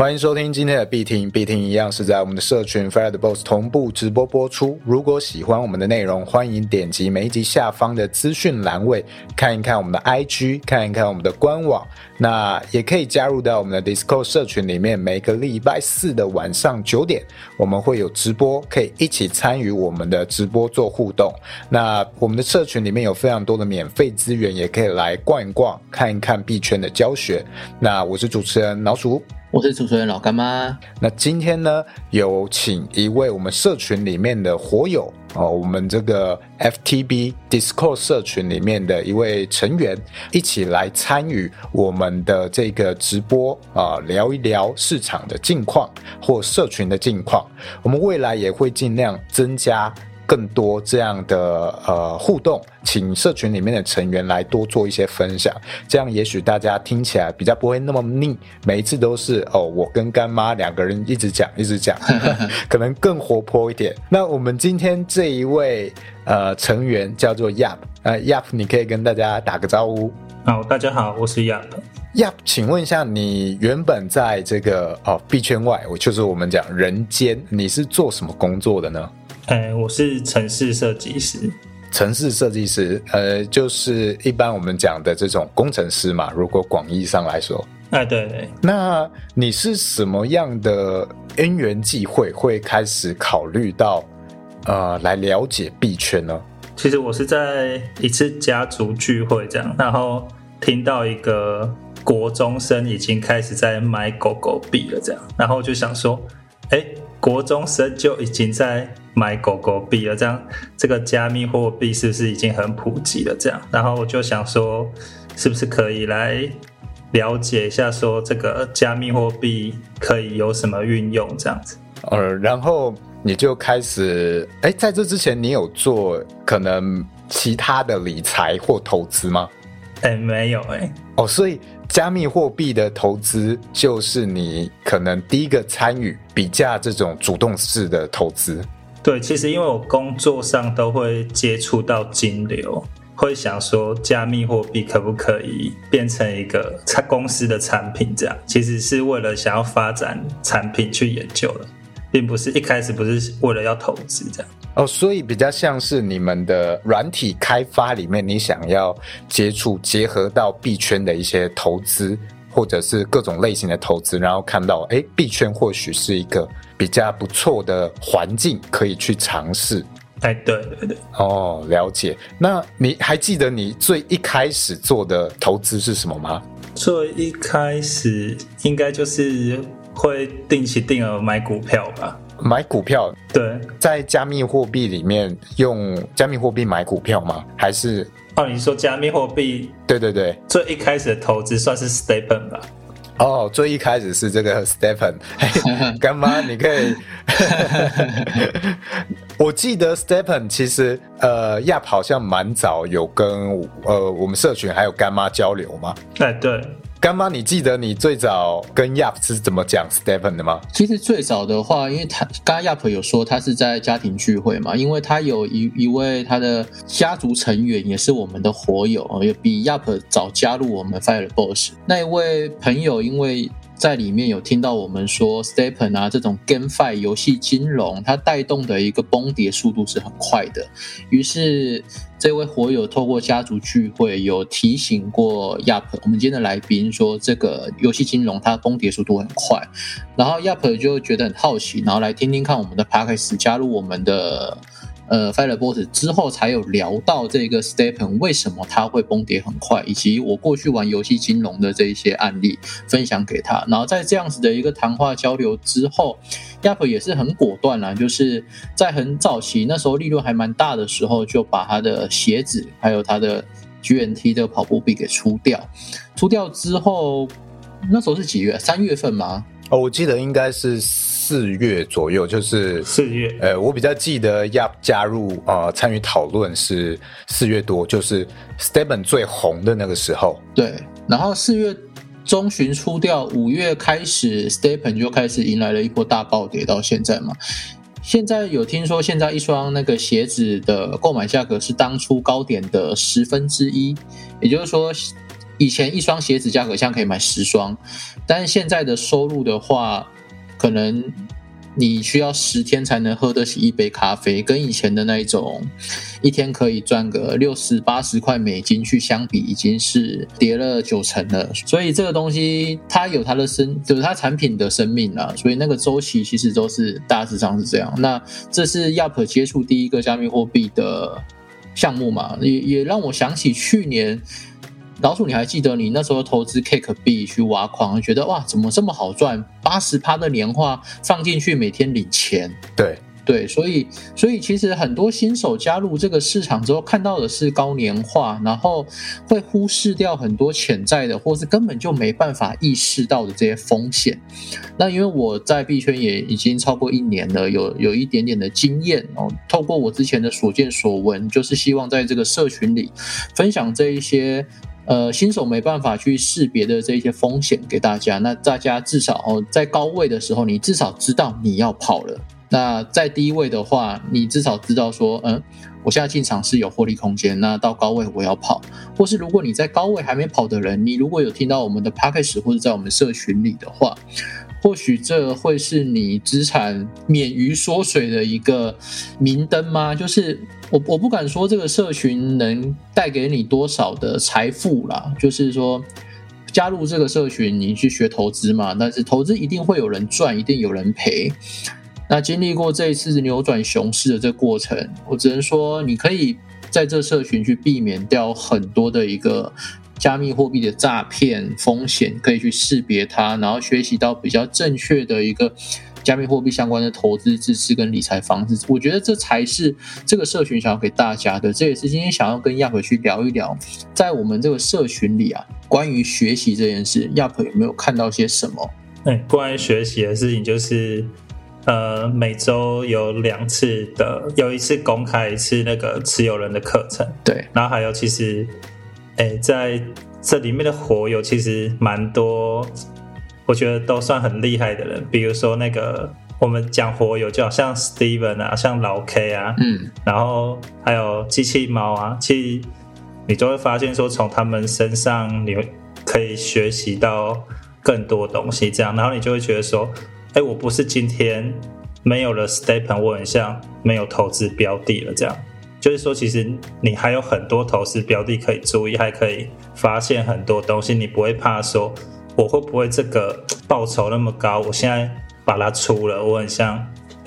欢迎收听今天的必听，必听一样是在我们的社群 Fire Boss 同步直播播出。如果喜欢我们的内容，欢迎点击每一集下方的资讯栏位，看一看我们的 IG，看一看我们的官网。那也可以加入到我们的 Discord 社群里面，每个礼拜四的晚上九点，我们会有直播，可以一起参与我们的直播做互动。那我们的社群里面有非常多的免费资源，也可以来逛一逛，看一看币圈的教学。那我是主持人老鼠。我是主持人老干妈。那今天呢，有请一位我们社群里面的火友哦，我们这个 FTB Discord 社群里面的一位成员，一起来参与我们的这个直播啊，聊一聊市场的近况或社群的近况。我们未来也会尽量增加。更多这样的呃互动，请社群里面的成员来多做一些分享，这样也许大家听起来比较不会那么腻。每一次都是哦，我跟干妈两个人一直讲一直讲，可能更活泼一点。那我们今天这一位呃成员叫做 Yap，呃 Yap，你可以跟大家打个招呼。好，大家好，我是 Yap。Yap，请问一下，你原本在这个哦币圈外，我就是我们讲人间，你是做什么工作的呢？哎，我是城市设计师。城市设计师，呃，就是一般我们讲的这种工程师嘛。如果广义上来说，哎，对对。那你是什么样的因缘际会会开始考虑到呃来了解币圈呢？其实我是在一次家族聚会这样，然后听到一个国中生已经开始在买狗狗币了这样，然后就想说，哎。国中生就已经在买狗狗币了，这样这个加密货币是不是已经很普及了？这样，然后我就想说，是不是可以来了解一下，说这个加密货币可以有什么运用？这样子。呃，然后你就开始，哎，在这之前你有做可能其他的理财或投资吗？哎，没有哎。哦，所以。加密货币的投资就是你可能第一个参与比价这种主动式的投资。对，其实因为我工作上都会接触到金流，会想说加密货币可不可以变成一个公司的产品？这样其实是为了想要发展产品去研究的，并不是一开始不是为了要投资这样。哦，所以比较像是你们的软体开发里面，你想要接触结合到币圈的一些投资，或者是各种类型的投资，然后看到哎，币圈或许是一个比较不错的环境，可以去尝试。哎，对对对。哦，了解。那你还记得你最一开始做的投资是什么吗？最一开始应该就是会定期定额买股票吧。买股票，对，在加密货币里面用加密货币买股票吗？还是哦，你说加密货币？对对对，最一开始的投资算是 Stephen 吧？哦，最一开始是这个 Stephen，干妈，你可以，我记得 Stephen 其实呃亚好像蛮早有跟呃我们社群还有干妈交流嘛？哎，对。干妈，你记得你最早跟 Yap 是怎么讲 Stephen 的吗？其实最早的话，因为他刚刚 Yap 有说他是在家庭聚会嘛，因为他有一一位他的家族成员也是我们的火友，也比 Yap 早加入我们 Fire Boss 那一位朋友，因为。在里面有听到我们说，Stepen 啊这种 GameFi 游戏金融，它带动的一个崩跌速度是很快的。于是这位火友透过家族聚会有提醒过 Yap，我们今天的来宾说这个游戏金融它崩跌速度很快，然后 Yap 就觉得很好奇，然后来听听看我们的 p a c k a g e 加入我们的。呃，Fire Boss 之后才有聊到这个 Stepen 为什么它会崩跌很快，以及我过去玩游戏金融的这一些案例分享给他。然后在这样子的一个谈话交流之后，Yap 也是很果断啦，就是在很早期那时候利润还蛮大的时候，就把他的鞋子还有他的 GNT 的跑步币给出掉。出掉之后，那时候是几月？三月份吗？哦，我记得应该是。四月左右，就是四月。呃，我比较记得要加入啊，参与讨论是四月多，就是 Stephen 最红的那个时候。对，然后四月中旬出掉，五月开始 Stephen 就开始迎来了一波大暴跌，到现在嘛。现在有听说，现在一双那个鞋子的购买价格是当初高点的十分之一，也就是说。以前一双鞋子价格像可以买十双，但是现在的收入的话，可能。你需要十天才能喝得起一杯咖啡，跟以前的那一种一天可以赚个六十八十块美金去相比，已经是跌了九成了。所以这个东西它有它的生，就是它产品的生命啊。所以那个周期其实都是大致上是这样。那这是 Yup 接触第一个加密货币的项目嘛？也也让我想起去年。老鼠，你还记得你那时候投资 Cake 币去挖矿，觉得哇，怎么这么好赚？八十趴的年化放进去，每天领钱。对对，所以所以其实很多新手加入这个市场之后，看到的是高年化，然后会忽视掉很多潜在的，或是根本就没办法意识到的这些风险。那因为我在币圈也已经超过一年了，有有一点点的经验哦。透过我之前的所见所闻，就是希望在这个社群里分享这一些。呃，新手没办法去识别的这些风险给大家，那大家至少哦，在高位的时候，你至少知道你要跑了。那在低位的话，你至少知道说，嗯，我现在进场是有获利空间。那到高位我要跑，或是如果你在高位还没跑的人，你如果有听到我们的 p a c k a g e 或者在我们社群里的话。或许这会是你资产免于缩水的一个明灯吗？就是我我不敢说这个社群能带给你多少的财富啦，就是说加入这个社群，你去学投资嘛。但是投资一定会有人赚，一定有人赔。那经历过这一次扭转熊市的这个过程，我只能说你可以在这社群去避免掉很多的一个。加密货币的诈骗风险可以去识别它，然后学习到比较正确的一个加密货币相关的投资知识跟理财方式。我觉得这才是这个社群想要给大家的。这也是今天想要跟亚普去聊一聊，在我们这个社群里啊，关于学习这件事，亚普有没有看到些什么？哎，关于学习的事情，就是呃，每周有两次的，有一次公开，一次那个持有人的课程。对，然后还有其实。哎，在这里面的火友其实蛮多，我觉得都算很厉害的人。比如说那个我们讲火友，就好像 Steven 啊，像老 K 啊，嗯，然后还有机器猫啊，其实你就会发现说，从他们身上你可以学习到更多东西。这样，然后你就会觉得说，哎，我不是今天没有了 Stepen，我很像没有投资标的了这样。就是说，其实你还有很多投资标的可以注意，还可以发现很多东西。你不会怕说，我会不会这个报酬那么高，我现在把它出了，我很像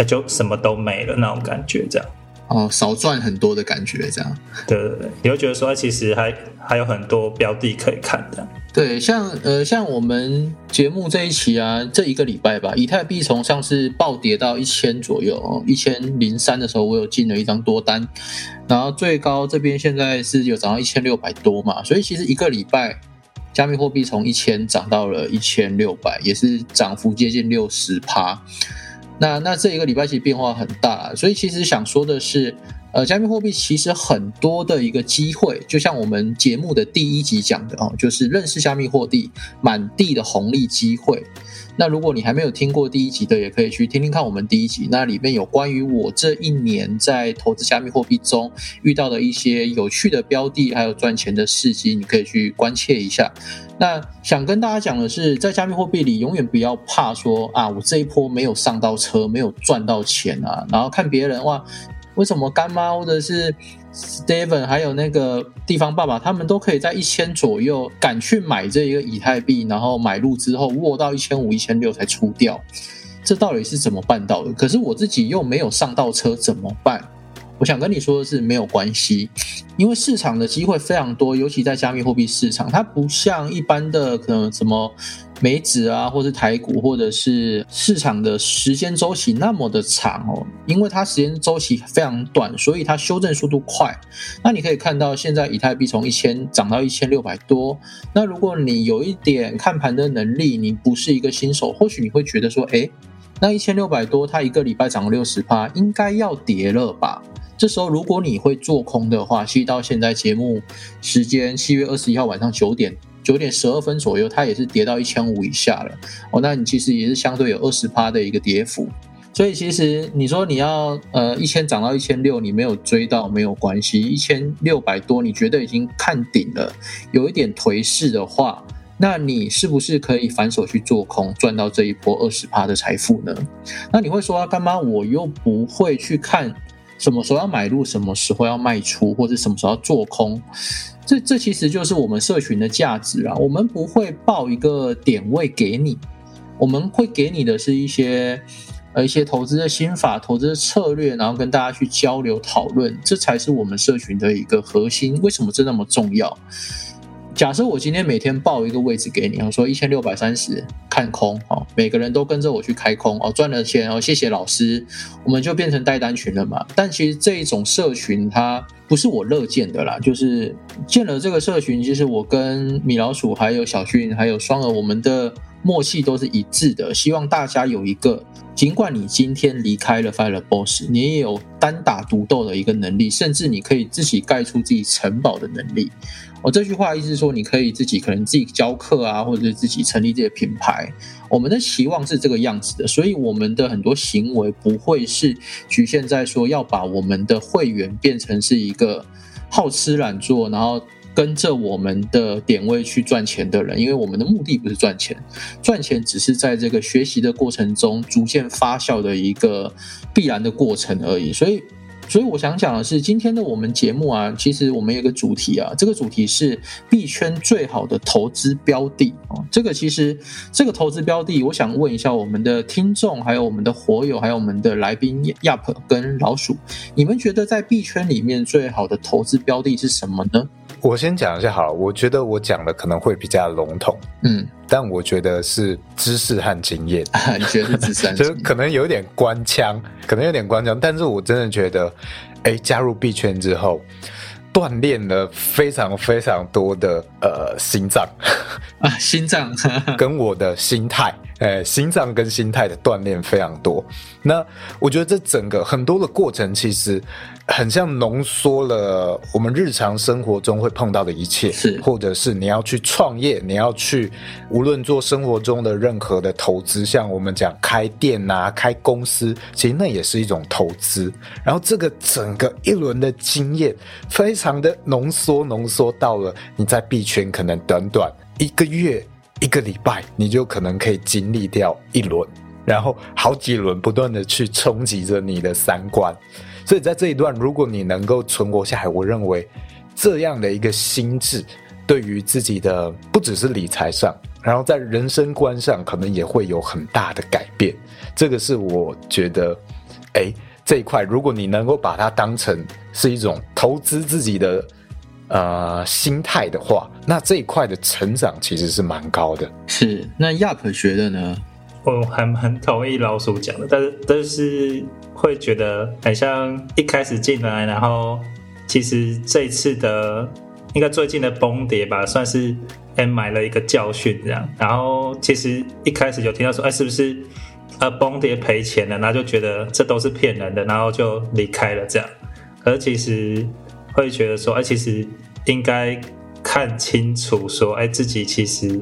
就什么都没了那种感觉，这样。哦，少赚很多的感觉，这样。对对对，你会觉得说，其实还还有很多标的可以看的。对，像呃，像我们节目这一期啊，这一个礼拜吧，以太币从上次暴跌到一千左右，一千零三的时候，我有进了一张多单，然后最高这边现在是有涨到一千六百多嘛，所以其实一个礼拜，加密货币从一千涨到了一千六百，也是涨幅接近六十趴。那那这一个礼拜其实变化很大，所以其实想说的是，呃，加密货币其实很多的一个机会，就像我们节目的第一集讲的哦，就是认识加密货币满地的红利机会。那如果你还没有听过第一集的，也可以去听听看我们第一集，那里面有关于我这一年在投资加密货币中遇到的一些有趣的标的，还有赚钱的事迹，你可以去关切一下。那想跟大家讲的是，在加密货币里，永远不要怕说啊，我这一波没有上到车，没有赚到钱啊，然后看别人哇，为什么干妈或者是 Steven 还有那个地方爸爸，他们都可以在一千左右敢去买这一个以太币，然后买入之后握到一千五、一千六才出掉，这到底是怎么办到的？可是我自己又没有上到车，怎么办？我想跟你说的是，没有关系，因为市场的机会非常多，尤其在加密货币市场，它不像一般的可能什么美指啊，或是台股，或者是市场的时间周期那么的长哦，因为它时间周期非常短，所以它修正速度快。那你可以看到，现在以太币从一千涨到一千六百多。那如果你有一点看盘的能力，你不是一个新手，或许你会觉得说，哎，那一千六百多，它一个礼拜涨了六十趴，应该要跌了吧？这时候，如果你会做空的话，其实到现在节目时间七月二十一号晚上九点九点十二分左右，它也是跌到一千五以下了。哦，那你其实也是相对有二十趴的一个跌幅。所以其实你说你要呃一千涨到一千六，你没有追到没有关系，一千六百多你觉得已经看顶了，有一点颓势的话，那你是不是可以反手去做空，赚到这一波二十趴的财富呢？那你会说啊，干妈我又不会去看什么时候要买入，什么时候要卖出，或者什么时候要做空，这这其实就是我们社群的价值啊，我们不会报一个点位给你，我们会给你的是一些。呃，一些投资的心法、投资的策略，然后跟大家去交流讨论，这才是我们社群的一个核心。为什么这那么重要？假设我今天每天报一个位置给你，我说一千六百三十看空，哦，每个人都跟着我去开空，哦，赚了钱，哦，谢谢老师，我们就变成带单群了嘛。但其实这一种社群，它不是我乐见的啦。就是建了这个社群，其实我跟米老鼠、还有小俊、还有双儿，我们的默契都是一致的，希望大家有一个。尽管你今天离开了 Fire Boss，你也有单打独斗的一个能力，甚至你可以自己盖出自己城堡的能力。我这句话意思是说，你可以自己可能自己教课啊，或者是自己成立这些品牌。我们的期望是这个样子的，所以我们的很多行为不会是局限在说要把我们的会员变成是一个好吃懒做，然后。跟着我们的点位去赚钱的人，因为我们的目的不是赚钱，赚钱只是在这个学习的过程中逐渐发酵的一个必然的过程而已，所以。所以我想讲的是，今天的我们节目啊，其实我们有个主题啊，这个主题是币圈最好的投资标的啊。这个其实这个投资标的，我想问一下我们的听众，还有我们的火友，还有我们的来宾亚普跟老鼠，你们觉得在币圈里面最好的投资标的是什么呢？我先讲一下好了，我觉得我讲的可能会比较笼统，嗯，但我觉得是知识和经验。你觉得是知识？就是可能有点官腔，可能有点官腔，但是我真的觉得，哎，加入币圈之后，锻炼了非常非常多的呃心脏啊，心脏跟我的心态，哎，心脏跟心态的锻炼非常多。那我觉得这整个很多的过程，其实。很像浓缩了我们日常生活中会碰到的一切，是，或者是你要去创业，你要去无论做生活中的任何的投资，像我们讲开店呐、开公司，其实那也是一种投资。然后这个整个一轮的经验，非常的浓缩，浓缩到了你在币圈可能短短一个月、一个礼拜，你就可能可以经历掉一轮，然后好几轮不断的去冲击着你的三观。所以在这一段，如果你能够存活下来，我认为这样的一个心智，对于自己的不只是理财上，然后在人生观上，可能也会有很大的改变。这个是我觉得，哎，这一块，如果你能够把它当成是一种投资自己的呃心态的话，那这一块的成长其实是蛮高的。是，那亚普觉得呢？我还蛮同意老鼠讲的，但是但是会觉得很像一开始进来，然后其实这次的应该最近的崩跌吧，算是哎买了一个教训这样。然后其实一开始有听到说，哎是不是呃崩跌赔钱了，然后就觉得这都是骗人的，然后就离开了这样。而其实会觉得说，哎其实应该看清楚说，哎自己其实。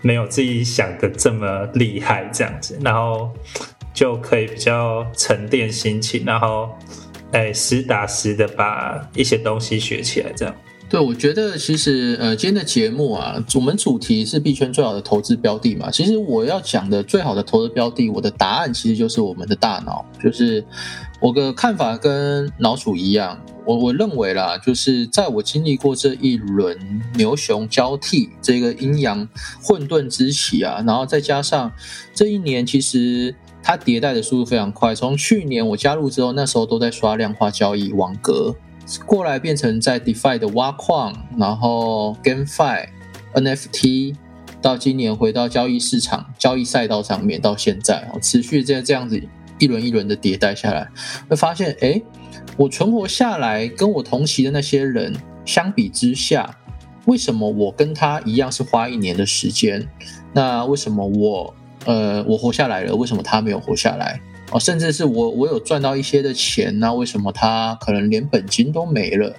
没有自己想的这么厉害，这样子，然后就可以比较沉淀心情，然后哎实打实的把一些东西学起来，这样。对，我觉得其实呃，今天的节目啊，我们主题是币圈最好的投资标的嘛。其实我要讲的最好的投资标的，我的答案其实就是我们的大脑，就是我的看法跟老鼠一样。我我认为啦，就是在我经历过这一轮牛熊交替，这个阴阳混沌之起啊，然后再加上这一年，其实它迭代的速度非常快。从去年我加入之后，那时候都在刷量化交易网格。过来变成在 DeFi 的挖矿，然后 GameFi、NFT，到今年回到交易市场、交易赛道上面，到现在持续在这样子一轮一轮的迭代下来，会发现，哎，我存活下来，跟我同期的那些人相比之下，为什么我跟他一样是花一年的时间？那为什么我，呃，我活下来了，为什么他没有活下来？哦，甚至是我我有赚到一些的钱，那为什么他可能连本金都没了？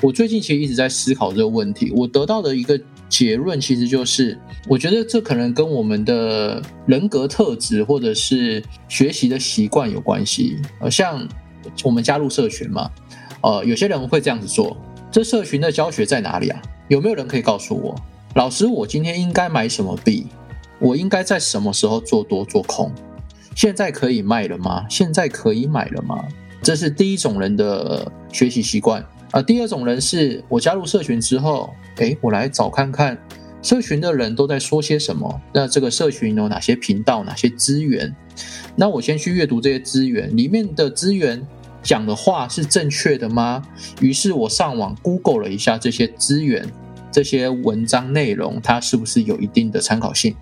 我最近其实一直在思考这个问题。我得到的一个结论其实就是，我觉得这可能跟我们的人格特质或者是学习的习惯有关系。呃，像我们加入社群嘛，呃，有些人会这样子做。这社群的教学在哪里啊？有没有人可以告诉我？老师，我今天应该买什么币？我应该在什么时候做多做空？现在可以卖了吗？现在可以买了吗？这是第一种人的学习习惯啊。第二种人是我加入社群之后，诶，我来找看看社群的人都在说些什么。那这个社群有哪些频道、哪些资源？那我先去阅读这些资源，里面的资源。讲的话是正确的吗？于是我上网 Google 了一下这些资源、这些文章内容，它是不是有一定的参考性？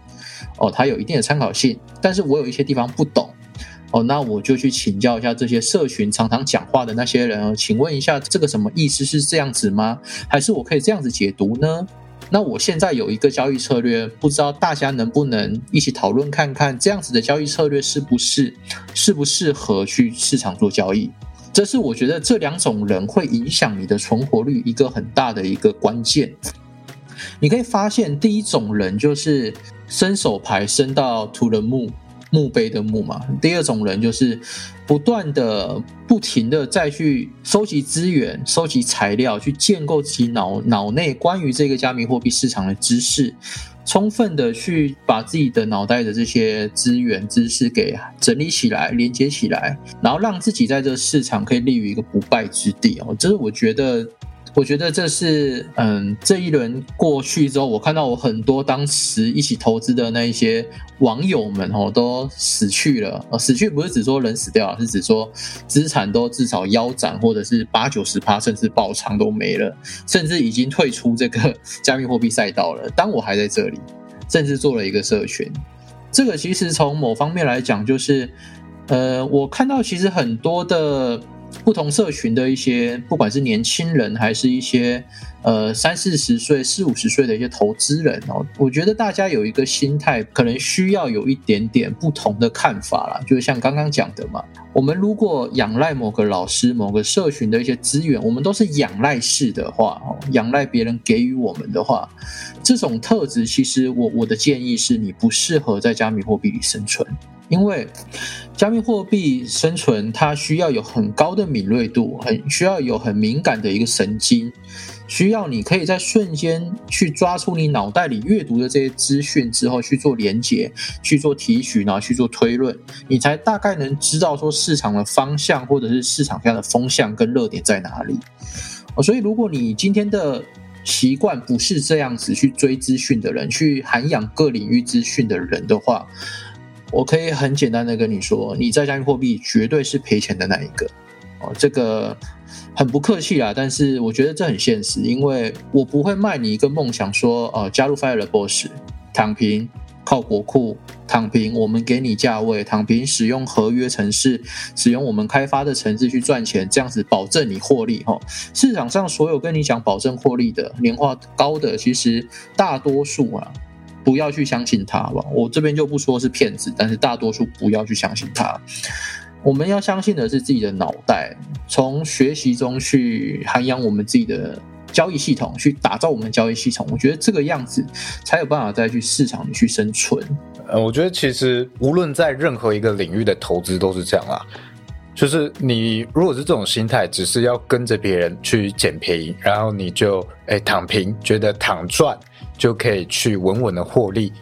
哦，它有一定的参考性，但是我有一些地方不懂。哦，那我就去请教一下这些社群常常讲话的那些人哦，请问一下这个什么意思？是这样子吗？还是我可以这样子解读呢？那我现在有一个交易策略，不知道大家能不能一起讨论看看，这样子的交易策略是不是适不适合去市场做交易？这是我觉得这两种人会影响你的存活率一个很大的一个关键。你可以发现，第一种人就是伸手牌伸到 to the moon。墓碑的墓嘛，第二种人就是不断的、不停的再去收集资源、收集材料，去建构自己脑脑内关于这个加密货币市场的知识，充分的去把自己的脑袋的这些资源知识给整理起来、连接起来，然后让自己在这个市场可以立于一个不败之地哦。这是我觉得。我觉得这是，嗯，这一轮过去之后，我看到我很多当时一起投资的那一些网友们哦，都死去了。呃，死去不是指说人死掉了，是指说资产都至少腰斩，或者是八九十趴，甚至爆仓都没了，甚至已经退出这个 加密货币赛道了。当我还在这里，甚至做了一个社群，这个其实从某方面来讲，就是，呃，我看到其实很多的。不同社群的一些，不管是年轻人还是一些呃三四十岁、四五十岁的一些投资人哦，我觉得大家有一个心态，可能需要有一点点不同的看法啦。就像刚刚讲的嘛，我们如果仰赖某个老师、某个社群的一些资源，我们都是仰赖式的话，哦，仰赖别人给予我们的话，这种特质，其实我我的建议是你不适合在加密货币里生存。因为加密货币生存，它需要有很高的敏锐度，很需要有很敏感的一个神经，需要你可以在瞬间去抓出你脑袋里阅读的这些资讯之后去做连接，去做提取，然后去做推论，你才大概能知道说市场的方向或者是市场上的风向跟热点在哪里。所以，如果你今天的习惯不是这样子去追资讯的人，去涵养各领域资讯的人的话，我可以很简单的跟你说，你在加密货币绝对是赔钱的那一个哦，这个很不客气啦，但是我觉得这很现实，因为我不会卖你一个梦想，说呃加入 Fire Boss 躺平靠国库躺平，我们给你价位躺平，使用合约城市，使用我们开发的城市去赚钱，这样子保证你获利哈。市场上所有跟你讲保证获利的年化高的，其实大多数啊。不要去相信他吧，我这边就不说是骗子，但是大多数不要去相信他。我们要相信的是自己的脑袋，从学习中去涵养我们自己的交易系统，去打造我们的交易系统。我觉得这个样子才有办法再去市场里去生存。呃，我觉得其实无论在任何一个领域的投资都是这样啦，就是你如果是这种心态，只是要跟着别人去捡便宜，然后你就哎躺平，觉得躺赚。就可以去稳稳的获利。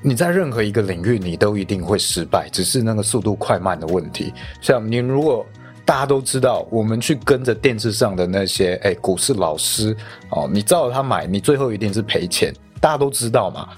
你在任何一个领域，你都一定会失败，只是那个速度快慢的问题。像你如果大家都知道，我们去跟着电视上的那些哎股市老师哦，你照着他买，你最后一定是赔钱，大家都知道嘛。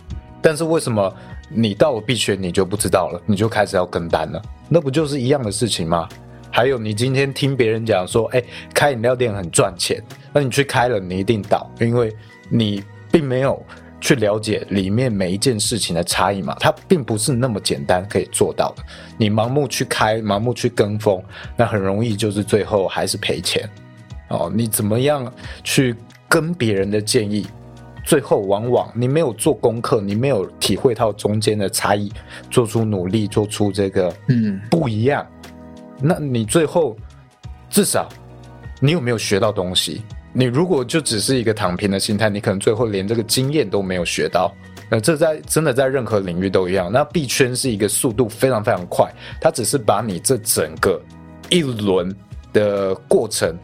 但是为什么你到了币圈你就不知道了，你就开始要跟单了？那不就是一样的事情吗？还有你今天听别人讲说，哎，开饮料店很赚钱，那你去开了，你一定倒，因为你。并没有去了解里面每一件事情的差异嘛，它并不是那么简单可以做到的。你盲目去开，盲目去跟风，那很容易就是最后还是赔钱。哦，你怎么样去跟别人的建议，最后往往你没有做功课，你没有体会到中间的差异，做出努力，做出这个嗯不一样，那你最后至少你有没有学到东西？你如果就只是一个躺平的心态，你可能最后连这个经验都没有学到。那这在真的在任何领域都一样。那币圈是一个速度非常非常快，它只是把你这整个一轮的过程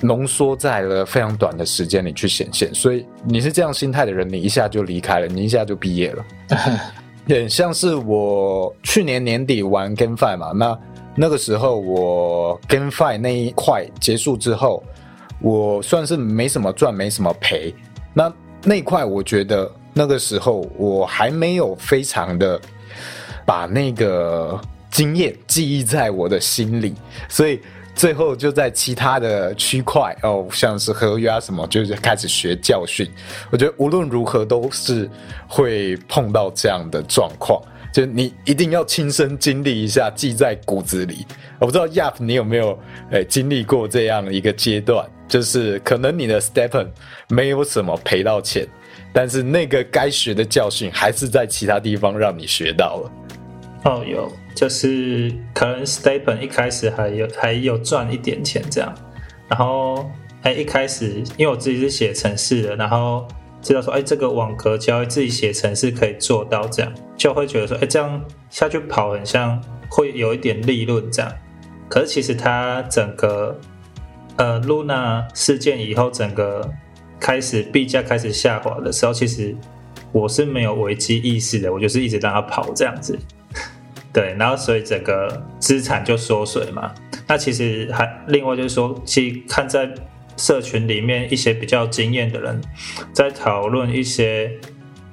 浓缩在了非常短的时间里去显现。所以你是这样心态的人，你一下就离开了，你一下就毕业了。很像是我去年年底玩 GameFi 嘛，那那个时候我 GameFi 那一块结束之后，我算是没什么赚，没什么赔。那那块我觉得那个时候我还没有非常的把那个经验记忆在我的心里，所以。最后就在其他的区块哦，像是合约啊什么，就是开始学教训。我觉得无论如何都是会碰到这样的状况，就你一定要亲身经历一下，记在骨子里。我不知道 Yap 你有没有诶经历过这样一个阶段，就是可能你的 Stepen 没有什么赔到钱，但是那个该学的教训还是在其他地方让你学到了。哦，有，就是可能 Stepen 一开始还有还有赚一点钱这样，然后哎一开始因为我自己是写程式的，然后知道说哎这个网格交易自己写程式可以做到这样，就会觉得说哎这样下去跑很像会有一点利润这样，可是其实它整个呃 Luna 事件以后，整个开始币价开始下滑的时候，其实我是没有危机意识的，我就是一直让它跑这样子。对，然后所以整个资产就缩水嘛。那其实还另外就是说，其实看在社群里面一些比较经验的人在讨论一些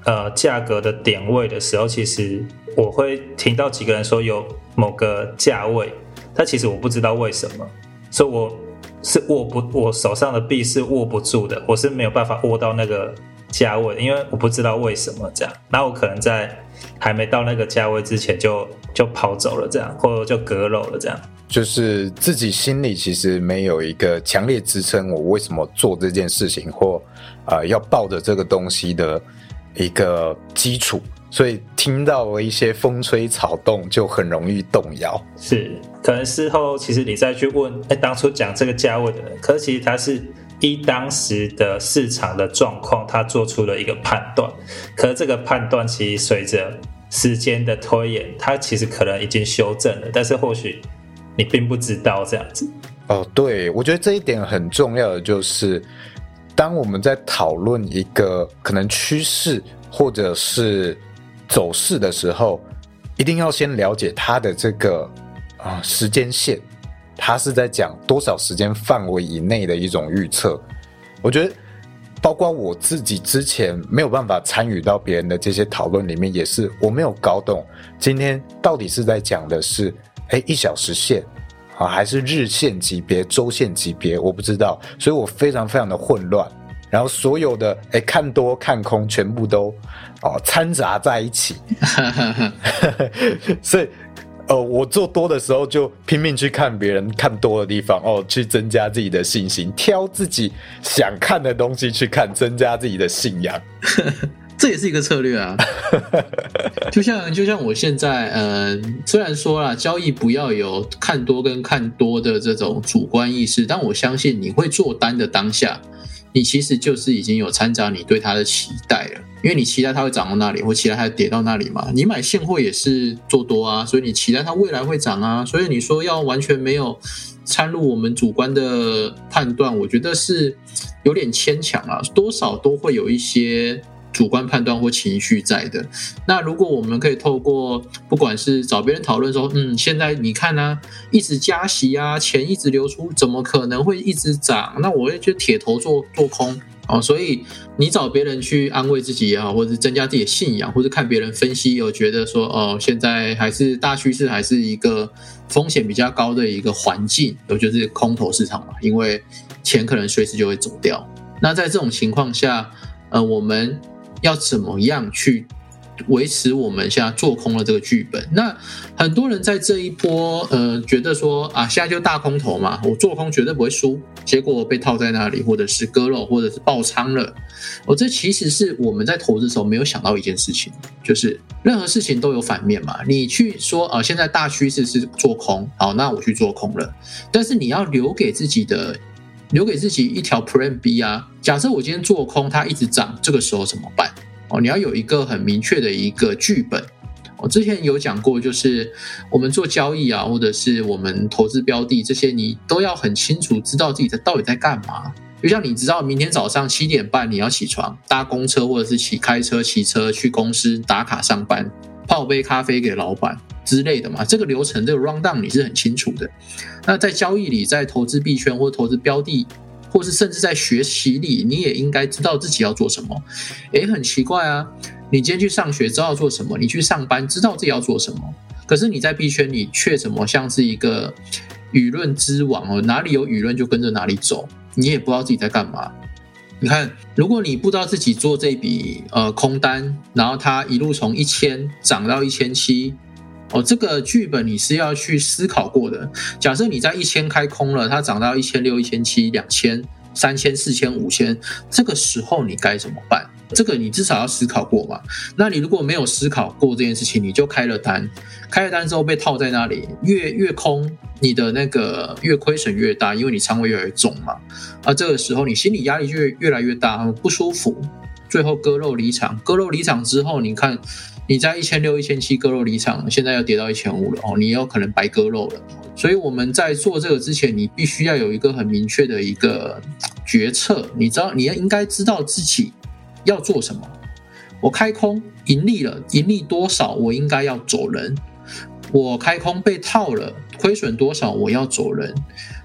呃价格的点位的时候，其实我会听到几个人说有某个价位，但其实我不知道为什么，所以我是握不我手上的币是握不住的，我是没有办法握到那个价位，因为我不知道为什么这样。那我可能在。还没到那个价位之前就就跑走了，这样或者就割肉了，这样就是自己心里其实没有一个强烈支撑，我为什么做这件事情或啊要抱着这个东西的一个基础，所以听到了一些风吹草动就很容易动摇。是，可能事后其实你再去问，哎，当初讲这个价位的人，可是其实他是。依当时的市场的状况，他做出了一个判断。可是这个判断其实随着时间的推演，它其实可能已经修正了。但是或许你并不知道这样子。哦，对，我觉得这一点很重要的就是，当我们在讨论一个可能趋势或者是走势的时候，一定要先了解它的这个啊时间线。它是在讲多少时间范围以内的一种预测，我觉得，包括我自己之前没有办法参与到别人的这些讨论里面，也是我没有搞懂今天到底是在讲的是，哎，一小时线啊，还是日线级别、周线级别，我不知道，所以我非常非常的混乱，然后所有的哎看多看空全部都哦掺杂在一起，所以。呃，我做多的时候就拼命去看别人看多的地方哦，去增加自己的信心，挑自己想看的东西去看，增加自己的信仰。这也是一个策略啊。就像就像我现在，嗯，虽然说了交易不要有看多跟看多的这种主观意识，但我相信你会做单的当下。你其实就是已经有掺杂你对它的期待了，因为你期待它会涨到那里，或期待它跌到那里嘛。你买现货也是做多啊，所以你期待它未来会涨啊。所以你说要完全没有掺入我们主观的判断，我觉得是有点牵强啊，多少都会有一些。主观判断或情绪在的，那如果我们可以透过不管是找别人讨论说，嗯，现在你看呢，一直加息啊，钱一直流出，怎么可能会一直涨？那我也就铁头做做空哦。所以你找别人去安慰自己也好，或者是增加自己的信仰，或者看别人分析，有觉得说，哦，现在还是大趋势，还是一个风险比较高的一个环境，我就是空头市场嘛，因为钱可能随时就会走掉。那在这种情况下，呃，我们。要怎么样去维持我们现在做空的这个剧本？那很多人在这一波，呃，觉得说啊，现在就大空头嘛，我做空绝对不会输，结果被套在那里，或者是割肉，或者是爆仓了。我这其实是我们在投资的时候没有想到一件事情，就是任何事情都有反面嘛。你去说啊，现在大趋势是做空，好，那我去做空了，但是你要留给自己的留给自己一条 Plan B 啊。假设我今天做空，它一直涨，这个时候怎么办？哦，你要有一个很明确的一个剧本。我之前有讲过，就是我们做交易啊，或者是我们投资标的这些，你都要很清楚知道自己在到底在干嘛。就像你知道明天早上七点半你要起床搭公车，或者是骑开车骑车去公司打卡上班，泡杯咖啡给老板之类的嘛。这个流程这个 round down 你是很清楚的。那在交易里，在投资币圈或投资标的，或是甚至在学习里，你也应该知道自己要做什么。诶，很奇怪啊。你今天去上学知道做什么，你去上班知道自己要做什么，可是你在币圈里却怎么像是一个舆论之王哦？哪里有舆论就跟着哪里走，你也不知道自己在干嘛。你看，如果你不知道自己做这笔呃空单，然后它一路从一千涨到一千七，哦，这个剧本你是要去思考过的。假设你在一千开空了，它涨到一千六、一千七、两千、三千、四千、五千，这个时候你该怎么办？这个你至少要思考过嘛？那你如果没有思考过这件事情，你就开了单，开了单之后被套在那里，越越空，你的那个越亏损越大，因为你仓位越来越重嘛。而，这个时候你心理压力就越来越大，不舒服，最后割肉离场。割肉离场之后，你看你在一千六、一千七割肉离场，现在要跌到一千五了哦，你有可能白割肉了。所以我们在做这个之前，你必须要有一个很明确的一个决策，你知道，你要应该知道自己。要做什么？我开空盈利了，盈利多少？我应该要走人。我开空被套了，亏损多少？我要走人。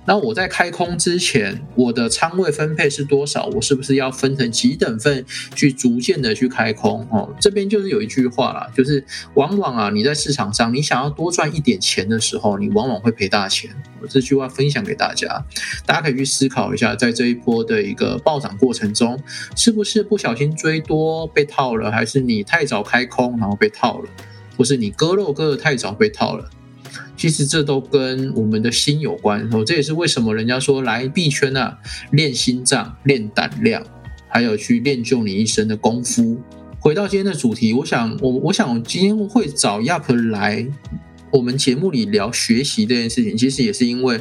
那我在开空之前，我的仓位分配是多少？我是不是要分成几等份去逐渐的去开空？哦，这边就是有一句话啦，就是往往啊，你在市场上，你想要多赚一点钱的时候，你往往会赔大钱。我这句话分享给大家，大家可以去思考一下，在这一波的一个暴涨过程中，是不是不小心追多被套了，还是你太早开空然后被套了，或是你割肉割的太早被套了？其实这都跟我们的心有关哦，这也是为什么人家说来币圈啊，练心脏、练胆量，还有去练就你一生的功夫。回到今天的主题，我想我我想我今天会找 Yap 来我们节目里聊学习这件事情，其实也是因为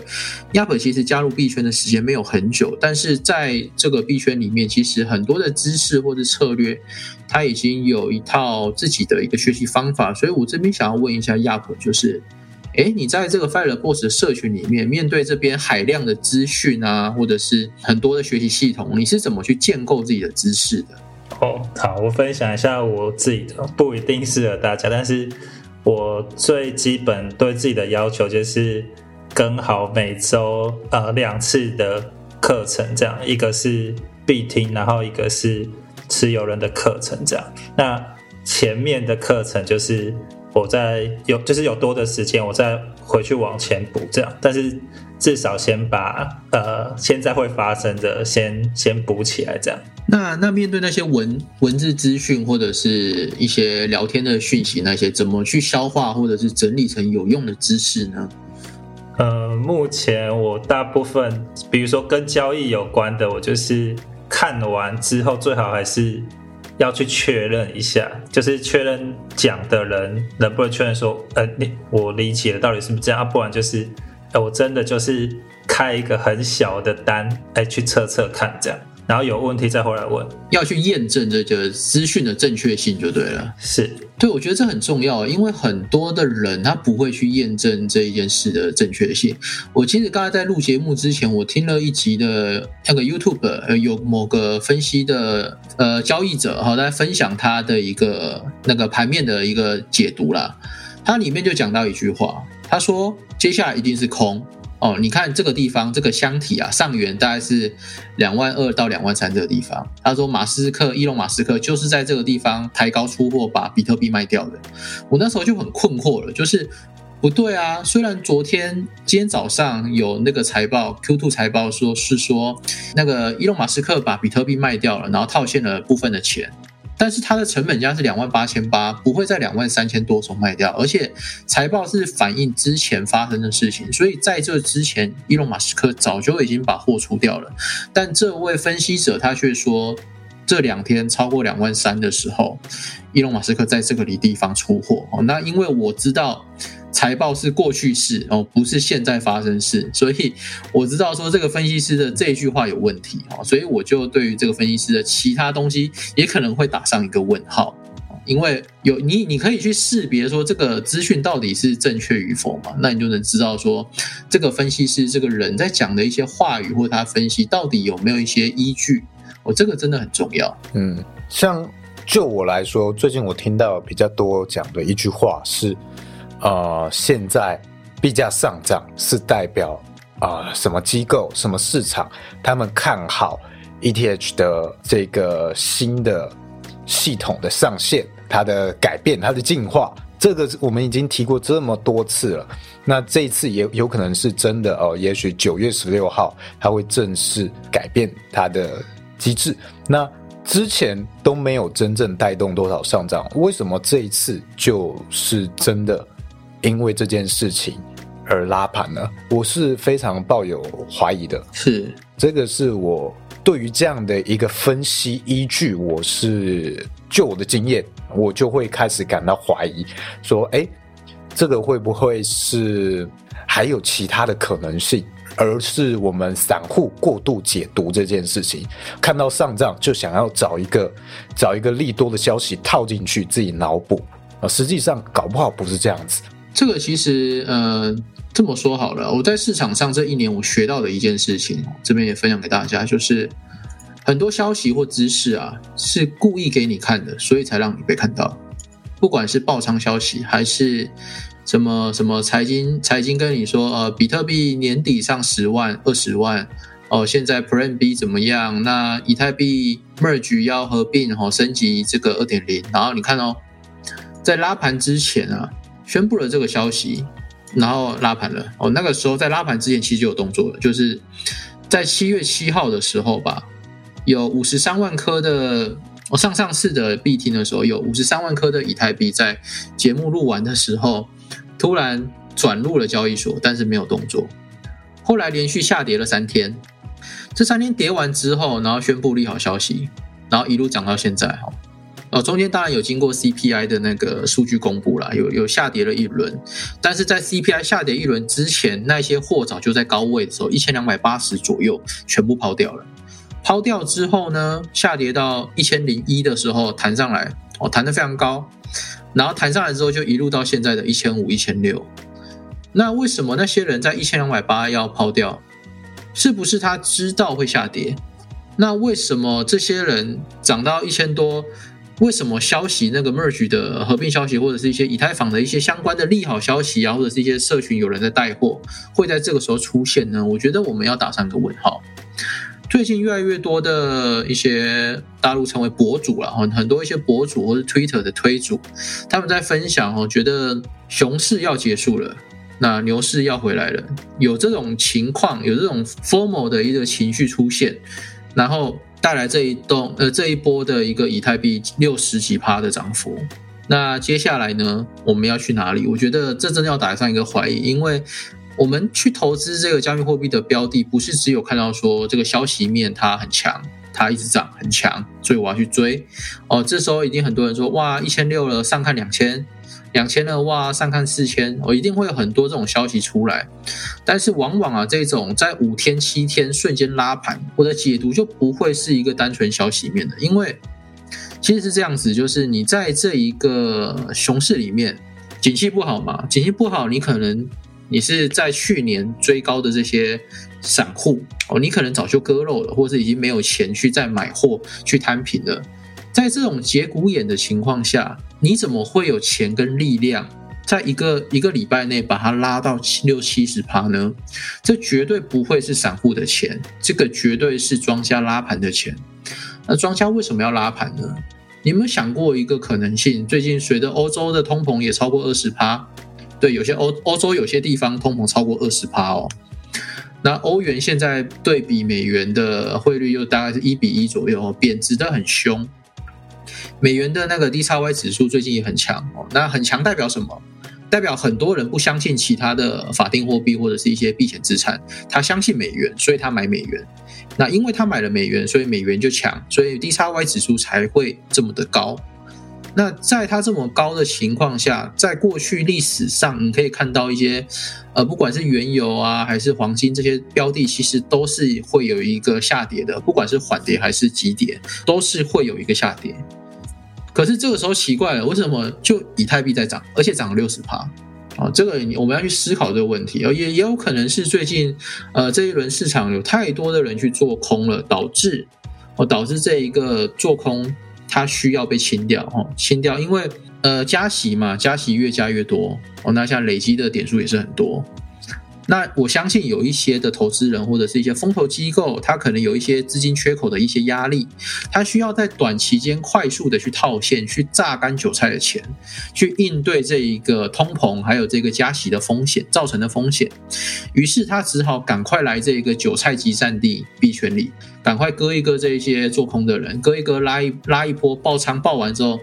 Yap 其实加入币圈的时间没有很久，但是在这个币圈里面，其实很多的知识或者策略，他已经有一套自己的一个学习方法，所以我这边想要问一下 Yap，就是。哎，你在这个 Fire Boss 的社群里面，面对这边海量的资讯啊，或者是很多的学习系统，你是怎么去建构自己的知识的？哦，好，我分享一下我自己的，不一定适合大家，但是我最基本对自己的要求就是跟好每周呃两次的课程，这样一个是必听，然后一个是持有人的课程，这样。那前面的课程就是。我再有就是有多的时间，我再回去往前补这样，但是至少先把呃现在会发生的先先补起来这样。那那面对那些文文字资讯或者是一些聊天的讯息，那些怎么去消化或者是整理成有用的知识呢？呃，目前我大部分比如说跟交易有关的，我就是看完之后最好还是。要去确认一下，就是确认讲的人能不能确认说，呃，你我理解的到底是不是这样，啊不然就是，呃，我真的就是开一个很小的单，哎，去测测看这样。然后有问题再回来问，要去验证这个资讯的正确性就对了。是对，我觉得这很重要，因为很多的人他不会去验证这一件事的正确性。我其实刚才在录节目之前，我听了一集的那个 YouTube，有某个分析的呃交易者哈，在分享他的一个那个盘面的一个解读啦。他里面就讲到一句话，他说接下来一定是空。哦，你看这个地方，这个箱体啊，上缘大概是两万二到两万三这个地方。他说，马斯克，伊隆马斯克就是在这个地方抬高出货，把比特币卖掉的。我那时候就很困惑了，就是不对啊。虽然昨天、今天早上有那个财报，Q2 财报说是说那个伊隆马斯克把比特币卖掉了，然后套现了部分的钱。但是它的成本价是两万八千八，不会在两万三千多时候卖掉，而且财报是反映之前发生的事情，所以在这之前，伊隆马斯克早就已经把货出掉了。但这位分析者他却说，这两天超过两万三的时候，伊隆马斯克在这个里地方出货。那因为我知道财报是过去式哦，不是现在发生式，所以我知道说这个分析师的这句话有问题哦，所以我就对于这个分析师的其他东西也可能会打上一个问号，因为有你你可以去识别说这个资讯到底是正确与否嘛，那你就能知道说这个分析师这个人在讲的一些话语或他分析到底有没有一些依据，哦，这个真的很重要。嗯，像就我来说，最近我听到比较多讲的一句话是。呃，现在币价上涨是代表啊什么机构、什么市场他们看好 ETH 的这个新的系统的上线，它的改变、它的进化，这个我们已经提过这么多次了。那这一次也有可能是真的哦，也许九月十六号它会正式改变它的机制。那之前都没有真正带动多少上涨，为什么这一次就是真的？因为这件事情而拉盘呢，我是非常抱有怀疑的。是这个是我对于这样的一个分析依据，我是就我的经验，我就会开始感到怀疑，说，哎，这个会不会是还有其他的可能性？而是我们散户过度解读这件事情，看到上涨就想要找一个找一个利多的消息套进去自己脑补啊，实际上搞不好不是这样子。这个其实，呃，这么说好了，我在市场上这一年我学到的一件事情，这边也分享给大家，就是很多消息或知识啊，是故意给你看的，所以才让你被看到。不管是爆仓消息，还是什么什么财经财经跟你说，呃，比特币年底上十万、二十万，哦，现在 Plan B 怎么样？那以太币 Merge 要合并，哦，升级这个二点零，然后你看哦，在拉盘之前啊。宣布了这个消息，然后拉盘了。哦，那个时候在拉盘之前其实就有动作了，就是在七月七号的时候吧，有五十三万颗的，我上上市的币听的时候有五十三万颗的以太币，在节目录完的时候突然转入了交易所，但是没有动作。后来连续下跌了三天，这三天跌完之后，然后宣布利好消息，然后一路涨到现在，哈。哦，中间当然有经过 CPI 的那个数据公布了，有有下跌了一轮，但是在 CPI 下跌一轮之前，那些货早就在高位的时候，一千两百八十左右全部抛掉了。抛掉之后呢，下跌到一千零一的时候弹上来，哦，弹得非常高，然后弹上来之后就一路到现在的一千五、一千六。那为什么那些人在一千两百八要抛掉？是不是他知道会下跌？那为什么这些人涨到一千多？为什么消息那个 merge 的合并消息，或者是一些以太坊的一些相关的利好消息啊，或者是一些社群有人在带货，会在这个时候出现呢？我觉得我们要打上个问号。最近越来越多的一些大陆成为博主了，哈，很多一些博主或者 Twitter 的推主，他们在分享哦，觉得熊市要结束了，那牛市要回来了，有这种情况，有这种 formal 的一个情绪出现，然后。带来这一栋呃这一波的一个以太币六十几趴的涨幅，那接下来呢我们要去哪里？我觉得这真的要打上一个怀疑，因为我们去投资这个加密货币的标的，不是只有看到说这个消息面它很强，它一直涨很强，所以我要去追哦。这时候已经很多人说哇一千六了，上看两千。两千二哇，上看四千，我一定会有很多这种消息出来，但是往往啊，这种在五天七天瞬间拉盘，我的解读就不会是一个单纯消息面的，因为其实是这样子，就是你在这一个熊市里面，景气不好嘛，景气不好，你可能你是在去年追高的这些散户哦，你可能早就割肉了，或者已经没有钱去再买货去摊平了。在这种节骨眼的情况下，你怎么会有钱跟力量，在一个一个礼拜内把它拉到七六七十趴呢？这绝对不会是散户的钱，这个绝对是庄家拉盘的钱。那庄家为什么要拉盘呢？你有没有想过一个可能性？最近随着欧洲的通膨也超过二十趴，对，有些欧欧洲有些地方通膨超过二十趴哦。那欧元现在对比美元的汇率又大概是一比一左右，贬值的很凶。美元的那个 D 叉 Y 指数最近也很强哦，那很强代表什么？代表很多人不相信其他的法定货币或者是一些避险资产，他相信美元，所以他买美元。那因为他买了美元，所以美元就强，所以 D 叉 Y 指数才会这么的高。那在它这么高的情况下，在过去历史上，你可以看到一些，呃，不管是原油啊，还是黄金这些标的，其实都是会有一个下跌的，不管是缓跌还是急跌，都是会有一个下跌。可是这个时候奇怪了，为什么就以太币在涨，而且涨了六十趴？啊，这个我们要去思考这个问题，而也也有可能是最近，呃，这一轮市场有太多的人去做空了，导致哦，导致这一个做空它需要被清掉，哦，清掉，因为呃加息嘛，加息越加越多，哦，那像累积的点数也是很多。那我相信有一些的投资人或者是一些风投机构，他可能有一些资金缺口的一些压力，他需要在短期间快速的去套现，去榨干韭菜的钱，去应对这一个通膨还有这个加息的风险造成的风险。于是他只好赶快来这个韭菜集散地币圈里，赶快割一割这一些做空的人，割一割拉一拉一波爆仓爆完之后，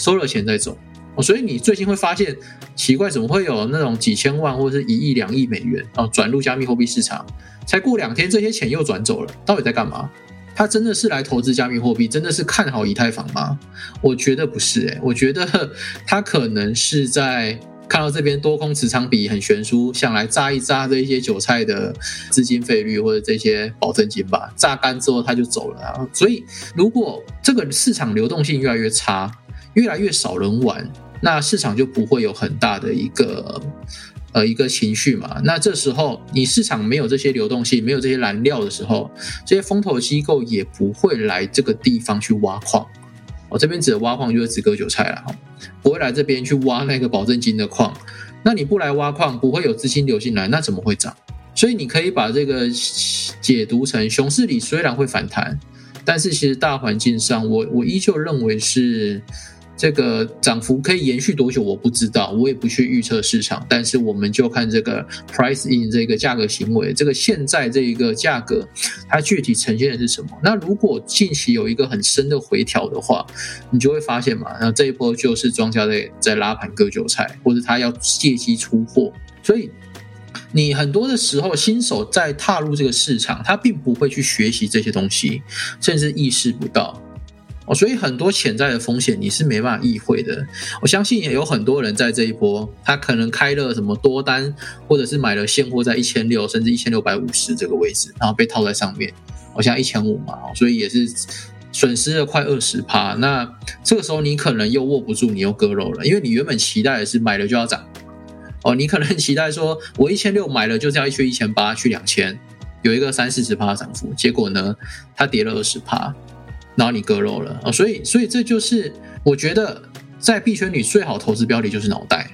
收了钱再走。所以你最近会发现奇怪，怎么会有那种几千万或者是一亿、两亿美元啊转入加密货币市场？才过两天，这些钱又转走了，到底在干嘛？他真的是来投资加密货币？真的是看好以太坊吗？我觉得不是，诶我觉得 他可能是在看到这边多空持仓比很悬殊，想来榨一榨这一些韭菜的资金费率或者这些保证金吧。榨干之后他就走了啊。所以如果这个市场流动性越来越差，越来越少人玩。那市场就不会有很大的一个呃一个情绪嘛？那这时候你市场没有这些流动性，没有这些燃料的时候，这些风投机构也不会来这个地方去挖矿。我这边指的挖矿就是指割韭菜了哈，不会来这边去挖那个保证金的矿。那你不来挖矿，不会有资金流进来，那怎么会涨？所以你可以把这个解读成熊市里虽然会反弹，但是其实大环境上，我我依旧认为是。这个涨幅可以延续多久？我不知道，我也不去预测市场。但是我们就看这个 price in 这个价格行为，这个现在这一个价格，它具体呈现的是什么？那如果近期有一个很深的回调的话，你就会发现嘛，那这一波就是庄家在在拉盘割韭菜，或者他要借机出货。所以你很多的时候，新手在踏入这个市场，他并不会去学习这些东西，甚至意识不到。哦，所以很多潜在的风险你是没办法意会的。我相信也有很多人在这一波，他可能开了什么多单，或者是买了现货在一千六甚至一千六百五十这个位置，然后被套在上面。我像一千五嘛，所以也是损失了快二十趴。那这个时候你可能又握不住，你又割肉了，因为你原本期待的是买了就要涨。哦，你可能期待说我一千六买了就是要去一千八去两千，有一个三四十趴的涨幅，结果呢，它跌了二十趴。然后你割肉了啊，所以所以这就是我觉得在币圈里最好投资标的就是脑袋。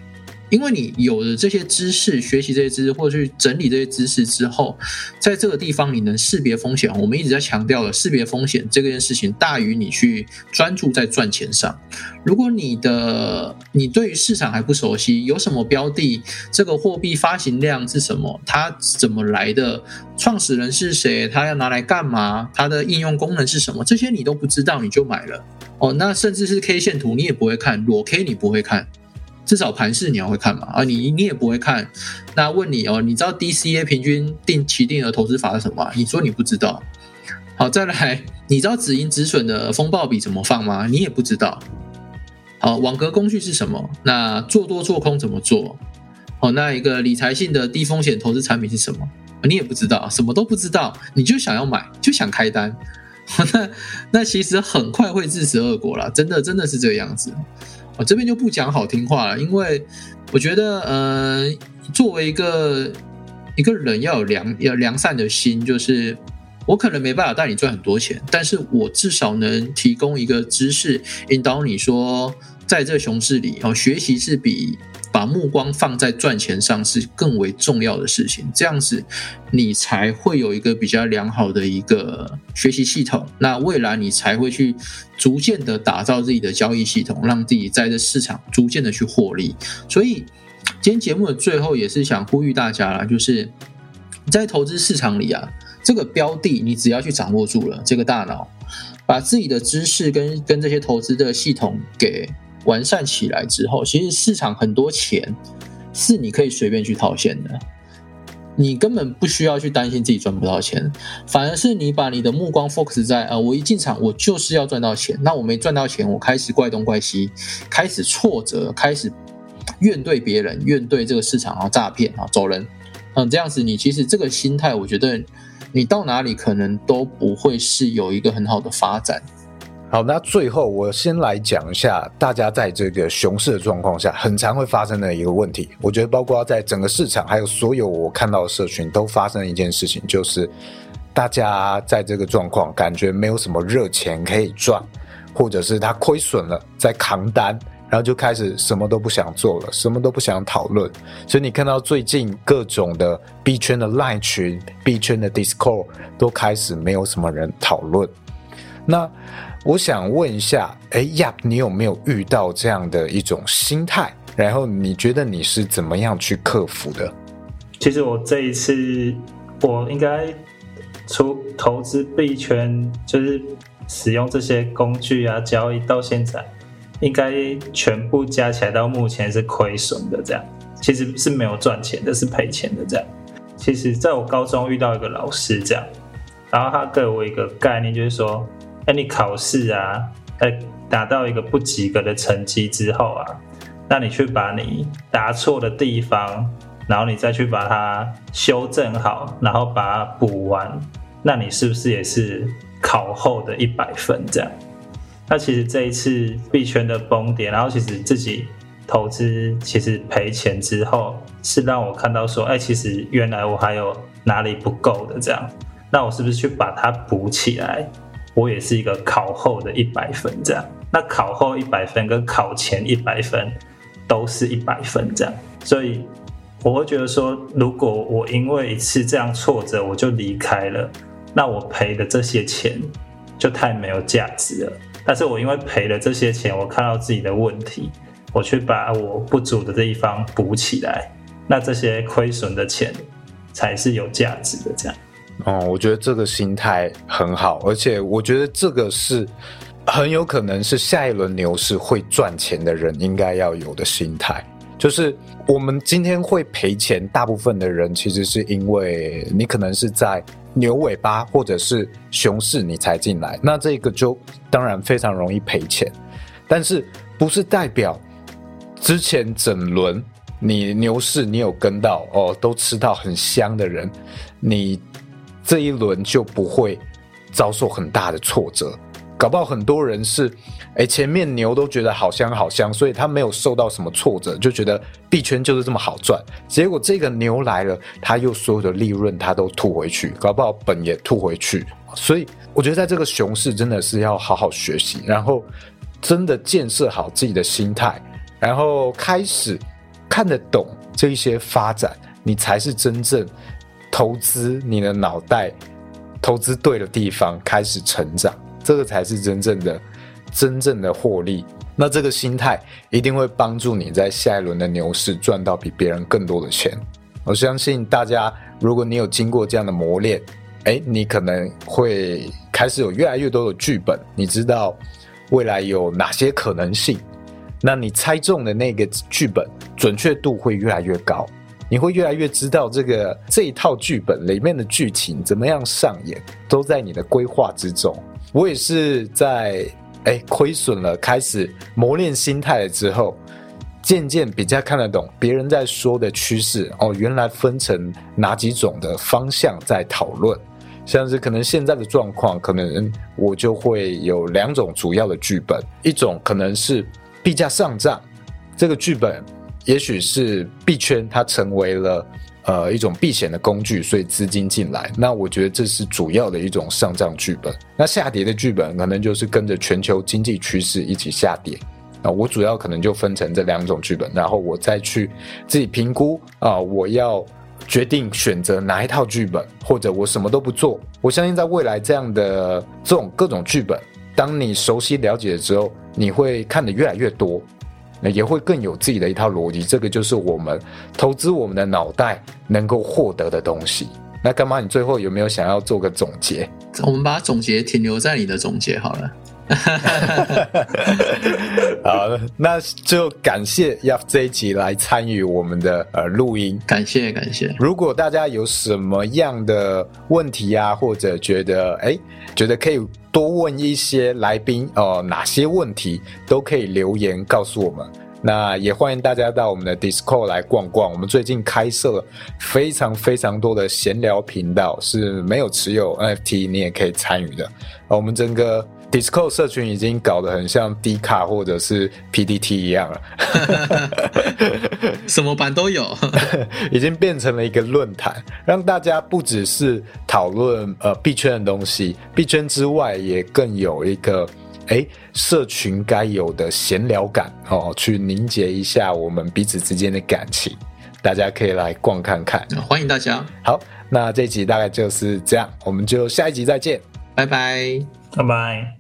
因为你有了这些知识，学习这些知识，或者去整理这些知识之后，在这个地方你能识别风险。我们一直在强调的识别风险这件事情，大于你去专注在赚钱上。如果你的你对于市场还不熟悉，有什么标的，这个货币发行量是什么，它怎么来的，创始人是谁，它要拿来干嘛，它的应用功能是什么，这些你都不知道，你就买了哦。那甚至是 K 线图你也不会看，裸 K 你不会看。至少盘势你要会看嘛？啊，你你也不会看。那问你哦，你知道 DCA 平均定期定额投资法是什么？你说你不知道。好，再来，你知道止盈止损的风暴比怎么放吗？你也不知道。好，网格工具是什么？那做多做空怎么做？好，那一个理财性的低风险投资产品是什么？你也不知道，什么都不知道，你就想要买，就想开单。那那其实很快会自食恶果了，真的真的是这个样子。我这边就不讲好听话了，因为我觉得，呃，作为一个一个人要有良要良善的心，就是我可能没办法带你赚很多钱，但是我至少能提供一个知识，引导你说，在这熊市里，哦，学习是比。把目光放在赚钱上是更为重要的事情，这样子你才会有一个比较良好的一个学习系统。那未来你才会去逐渐的打造自己的交易系统，让自己在这市场逐渐的去获利。所以今天节目的最后也是想呼吁大家啦，就是在投资市场里啊，这个标的你只要去掌握住了这个大脑，把自己的知识跟跟这些投资的系统给。完善起来之后，其实市场很多钱是你可以随便去套现的。你根本不需要去担心自己赚不到钱，反而是你把你的目光 focus 在啊，我一进场我就是要赚到钱，那我没赚到钱，我开始怪东怪西，开始挫折，开始怨对别人，怨对这个市场啊，诈骗啊，走人，嗯，这样子你其实这个心态，我觉得你到哪里可能都不会是有一个很好的发展。好，那最后我先来讲一下，大家在这个熊市的状况下，很常会发生的一个问题。我觉得，包括在整个市场，还有所有我看到的社群，都发生一件事情，就是大家在这个状况，感觉没有什么热钱可以赚，或者是他亏损了，在扛单，然后就开始什么都不想做了，什么都不想讨论。所以你看到最近各种的币圈的 Line 群、币圈的 Discord 都开始没有什么人讨论。那我想问一下，哎呀，你有没有遇到这样的一种心态？然后你觉得你是怎么样去克服的？其实我这一次，我应该出投资币圈，就是使用这些工具啊，交易到现在，应该全部加起来到目前是亏损的。这样其实是没有赚钱的，是赔钱的。这样，其实在我高中遇到一个老师，这样，然后他给我一个概念，就是说。那你考试啊，在达到一个不及格的成绩之后啊，那你去把你答错的地方，然后你再去把它修正好，然后把它补完，那你是不是也是考后的一百分这样？那其实这一次币圈的崩跌，然后其实自己投资其实赔钱之后，是让我看到说，哎，其实原来我还有哪里不够的这样，那我是不是去把它补起来？我也是一个考后的一百分这样，那考后一百分跟考前一百分都是一百分这样，所以我会觉得说，如果我因为一次这样挫折我就离开了，那我赔的这些钱就太没有价值了。但是我因为赔了这些钱，我看到自己的问题，我去把我不足的地方补起来，那这些亏损的钱才是有价值的这样。哦，我觉得这个心态很好，而且我觉得这个是很有可能是下一轮牛市会赚钱的人应该要有的心态。就是我们今天会赔钱，大部分的人其实是因为你可能是在牛尾巴或者是熊市你才进来，那这个就当然非常容易赔钱。但是不是代表之前整轮你牛市你有跟到哦，都吃到很香的人，你。这一轮就不会遭受很大的挫折，搞不好很多人是，哎，前面牛都觉得好香好香，所以他没有受到什么挫折，就觉得币圈就是这么好赚。结果这个牛来了，他又所有的利润他都吐回去，搞不好本也吐回去。所以我觉得在这个熊市真的是要好好学习，然后真的建设好自己的心态，然后开始看得懂这一些发展，你才是真正。投资你的脑袋，投资对的地方，开始成长，这个才是真正的、真正的获利。那这个心态一定会帮助你在下一轮的牛市赚到比别人更多的钱。我相信大家，如果你有经过这样的磨练，哎，你可能会开始有越来越多的剧本，你知道未来有哪些可能性，那你猜中的那个剧本准确度会越来越高。你会越来越知道这个这一套剧本里面的剧情怎么样上演，都在你的规划之中。我也是在哎亏损了，开始磨练心态了之后，渐渐比较看得懂别人在说的趋势哦，原来分成哪几种的方向在讨论，像是可能现在的状况，可能我就会有两种主要的剧本，一种可能是币价上涨，这个剧本。也许是币圈它成为了呃一种避险的工具，所以资金进来。那我觉得这是主要的一种上涨剧本。那下跌的剧本可能就是跟着全球经济趋势一起下跌。啊，我主要可能就分成这两种剧本，然后我再去自己评估啊，我要决定选择哪一套剧本，或者我什么都不做。我相信在未来这样的这种各种剧本，当你熟悉了解了之后，你会看得越来越多。那也会更有自己的一套逻辑，这个就是我们投资我们的脑袋能够获得的东西。那干妈，你最后有没有想要做个总结？我们把总结停留在你的总结好了。好，那就感谢 Yaf 这一集来参与我们的呃录音。感谢感谢。如果大家有什么样的问题啊，或者觉得哎，觉得可以多问一些来宾哦，哪些问题都可以留言告诉我们。那也欢迎大家到我们的 Discord 来逛逛。我们最近开设了非常非常多的闲聊频道，是没有持有 NFT 你也可以参与的。我们整个 Discord 社群已经搞得很像 D 卡或者是 PDT 一样了，什么版都有，已经变成了一个论坛，让大家不只是讨论呃币圈的东西，币圈之外也更有一个。哎，社群该有的闲聊感哦，去凝结一下我们彼此之间的感情，大家可以来逛看看，欢迎大家。好，那这集大概就是这样，我们就下一集再见，拜拜，拜拜。